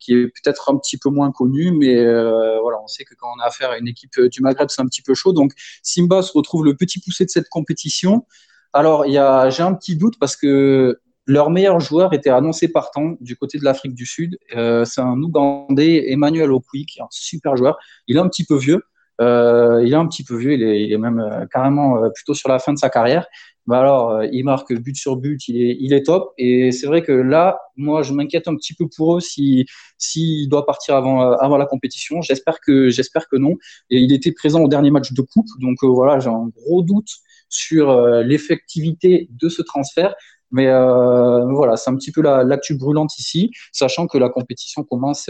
Speaker 2: qui est peut-être un petit peu moins connu, mais euh, voilà, on sait que quand on a affaire à une équipe euh, du Maghreb, c'est un petit peu chaud. Donc Simba se retrouve le petit poussé de cette compétition. Alors, il y a, j'ai un petit doute parce que leur meilleur joueur était annoncé partant du côté de l'Afrique du Sud. c'est un Ougandais, Emmanuel Okwi, qui est un super joueur. Il est un petit peu vieux. Il est un petit peu vieux, il est, même carrément plutôt sur la fin de sa carrière. Bah alors, euh, il marque but sur but, il est, top. Et c'est vrai que là, moi, je m'inquiète un petit peu pour eux s'il si, doit partir avant, euh, avant la compétition. J'espère que, que non. Et il était présent au dernier match de coupe, donc euh, voilà, j'ai un gros doute sur l'effectivité de ce transfert. Mais voilà, c'est un petit peu l'actu brûlante ici, sachant que la compétition commence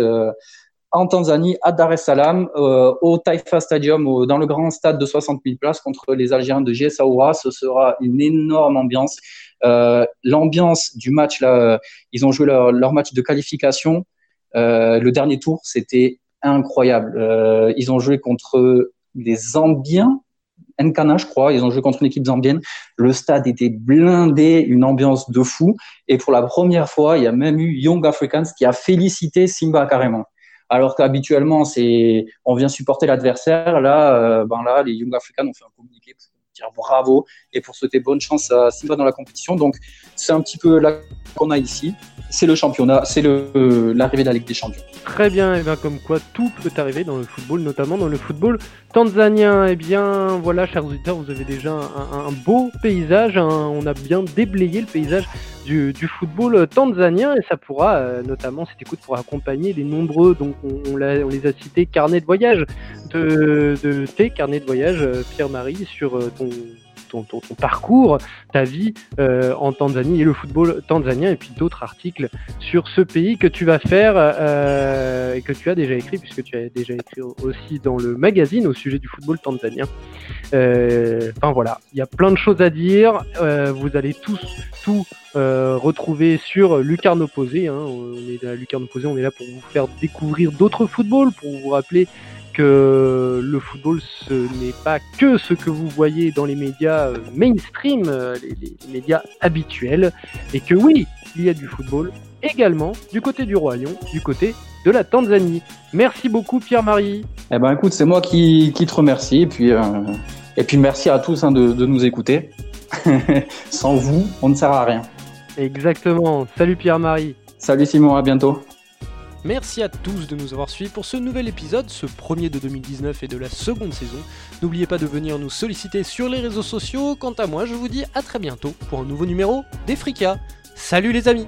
Speaker 2: en Tanzanie, à Dar es Salaam, euh, au Taifa Stadium, dans le grand stade de 60 000 places contre les Algériens de GS Aoura. Ce sera une énorme ambiance. Euh, L'ambiance du match, là, ils ont joué leur, leur match de qualification. Euh, le dernier tour, c'était incroyable. Euh, ils ont joué contre des Zambiens, Nkana, je crois. Ils ont joué contre une équipe zambienne. Le stade était blindé, une ambiance de fou. Et pour la première fois, il y a même eu Young Africans qui a félicité Simba carrément alors qu'habituellement c'est on vient supporter l'adversaire. Là, euh, ben là, les Young Africans ont fait un communiqué pour dire bravo et pour souhaiter bonne chance à Simba dans la compétition. Donc c'est un petit peu là qu'on a ici. C'est le championnat, c'est l'arrivée de la Ligue des Champions.
Speaker 1: Très bien, et bien comme quoi tout peut arriver dans le football, notamment dans le football tanzanien. Et eh bien voilà, chers auditeurs, vous avez déjà un, beau paysage. on a bien déblayé le paysage du, football tanzanien et ça pourra, euh, notamment cette écoute pourra accompagner les nombreux, donc on, les a cités, carnets de voyage. De, de tes carnets de voyage, euh, Pierre-Marie, sur euh, ton ton, parcours, ta vie euh, en Tanzanie et le football tanzanien, et puis d'autres articles sur ce pays que tu vas faire euh, et que tu as déjà écrit, puisque tu as déjà écrit aussi dans le magazine au sujet du football tanzanien. Euh, enfin voilà, il y a plein de choses à dire. vous allez tous tout retrouver sur Lucarne Opposé. Hein. On est à Lucarne Opposé, on est là pour vous faire découvrir d'autres footballs, pour vous rappeler que le football, ce n'est pas que ce que vous voyez dans les médias euh, mainstream, euh, les, médias habituels, et que oui, il y a du football également du côté du Roi Lion, du côté de la Tanzanie. Merci beaucoup Pierre-Marie.
Speaker 2: Eh ben écoute, c'est moi qui, te remercie, et puis, euh, et puis merci à tous hein, de, de nous écouter. Sans vous, on ne sert à rien.
Speaker 1: Exactement. Salut Pierre-Marie.
Speaker 2: Salut Simon, à bientôt.
Speaker 1: Merci à tous de nous avoir suivis pour ce nouvel épisode, ce premier de 2019 et de la seconde saison. N'oubliez pas de venir nous solliciter sur les réseaux sociaux. Quant à moi, je vous dis à très bientôt pour un nouveau numéro d'Efrika. Salut les amis